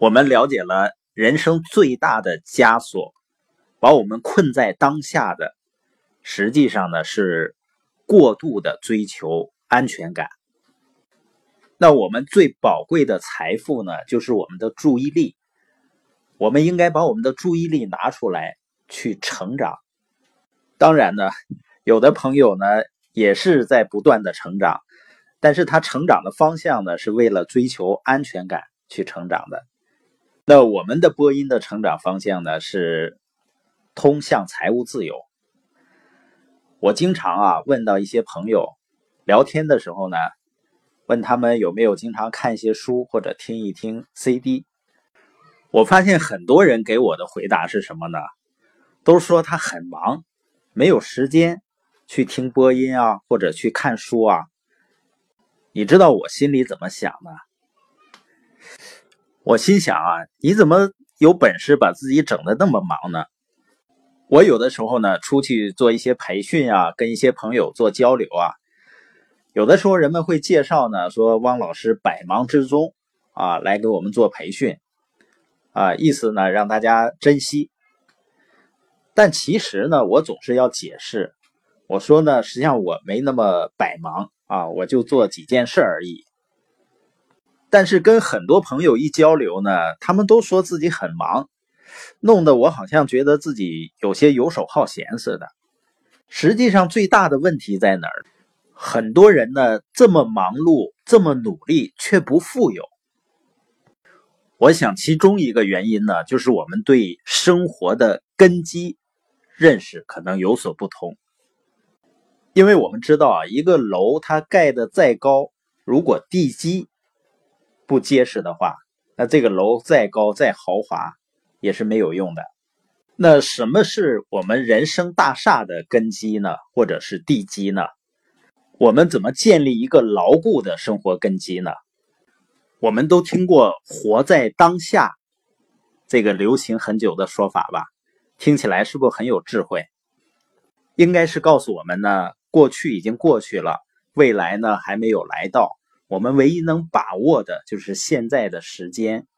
我们了解了人生最大的枷锁，把我们困在当下的，实际上呢是过度的追求安全感。那我们最宝贵的财富呢，就是我们的注意力。我们应该把我们的注意力拿出来去成长。当然呢，有的朋友呢也是在不断的成长，但是他成长的方向呢是为了追求安全感去成长的。那我们的播音的成长方向呢是通向财务自由。我经常啊问到一些朋友聊天的时候呢，问他们有没有经常看一些书或者听一听 CD。我发现很多人给我的回答是什么呢？都说他很忙，没有时间去听播音啊，或者去看书啊。你知道我心里怎么想的？我心想啊，你怎么有本事把自己整的那么忙呢？我有的时候呢，出去做一些培训啊，跟一些朋友做交流啊，有的时候人们会介绍呢，说汪老师百忙之中啊，来给我们做培训，啊，意思呢让大家珍惜。但其实呢，我总是要解释，我说呢，实际上我没那么百忙啊，我就做几件事而已。但是跟很多朋友一交流呢，他们都说自己很忙，弄得我好像觉得自己有些游手好闲似的。实际上最大的问题在哪儿？很多人呢这么忙碌，这么努力，却不富有。我想其中一个原因呢，就是我们对生活的根基认识可能有所不同。因为我们知道啊，一个楼它盖的再高，如果地基不结实的话，那这个楼再高再豪华也是没有用的。那什么是我们人生大厦的根基呢？或者是地基呢？我们怎么建立一个牢固的生活根基呢？我们都听过“活在当下”这个流行很久的说法吧？听起来是不是很有智慧？应该是告诉我们呢，过去已经过去了，未来呢还没有来到。我们唯一能把握的就是现在的时间。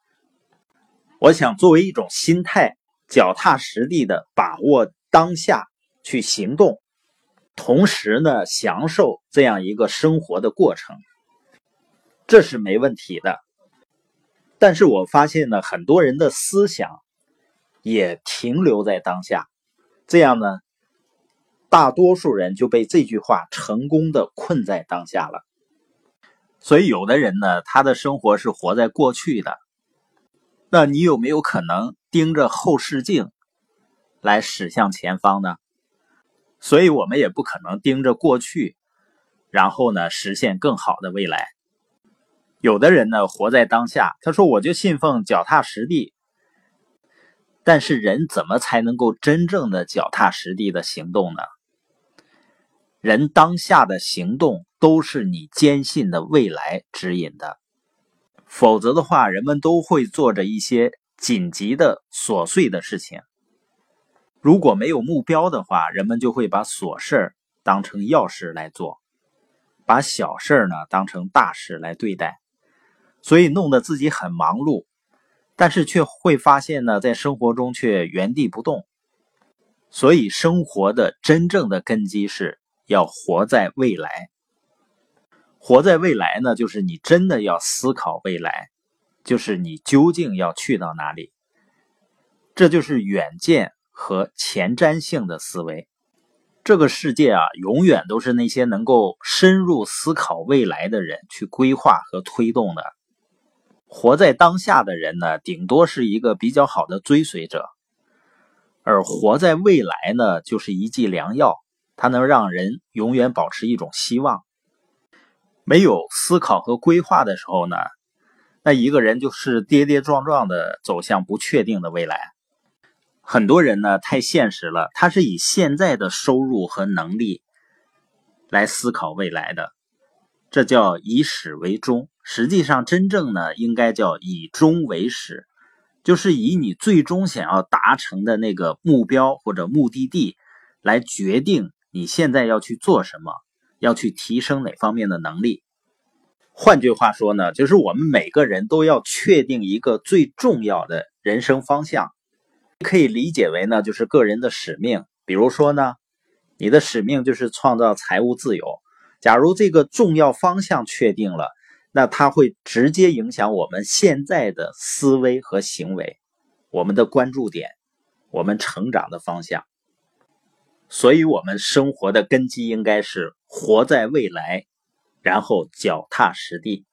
我想作为一种心态，脚踏实地的把握当下去行动，同时呢，享受这样一个生活的过程，这是没问题的。但是我发现呢，很多人的思想也停留在当下，这样呢，大多数人就被这句话成功的困在当下了。所以，有的人呢，他的生活是活在过去的。那你有没有可能盯着后视镜来驶向前方呢？所以我们也不可能盯着过去，然后呢，实现更好的未来。有的人呢，活在当下，他说：“我就信奉脚踏实地。”但是，人怎么才能够真正的脚踏实地的行动呢？人当下的行动。都是你坚信的未来指引的，否则的话，人们都会做着一些紧急的琐碎的事情。如果没有目标的话，人们就会把琐事当成要事来做，把小事呢当成大事来对待，所以弄得自己很忙碌，但是却会发现呢，在生活中却原地不动。所以，生活的真正的根基是要活在未来。活在未来呢，就是你真的要思考未来，就是你究竟要去到哪里。这就是远见和前瞻性的思维。这个世界啊，永远都是那些能够深入思考未来的人去规划和推动的。活在当下的人呢，顶多是一个比较好的追随者，而活在未来呢，就是一剂良药，它能让人永远保持一种希望。没有思考和规划的时候呢，那一个人就是跌跌撞撞的走向不确定的未来。很多人呢太现实了，他是以现在的收入和能力来思考未来的，这叫以始为终。实际上，真正呢应该叫以终为始，就是以你最终想要达成的那个目标或者目的地来决定你现在要去做什么。要去提升哪方面的能力？换句话说呢，就是我们每个人都要确定一个最重要的人生方向，可以理解为呢，就是个人的使命。比如说呢，你的使命就是创造财务自由。假如这个重要方向确定了，那它会直接影响我们现在的思维和行为，我们的关注点，我们成长的方向。所以，我们生活的根基应该是活在未来，然后脚踏实地。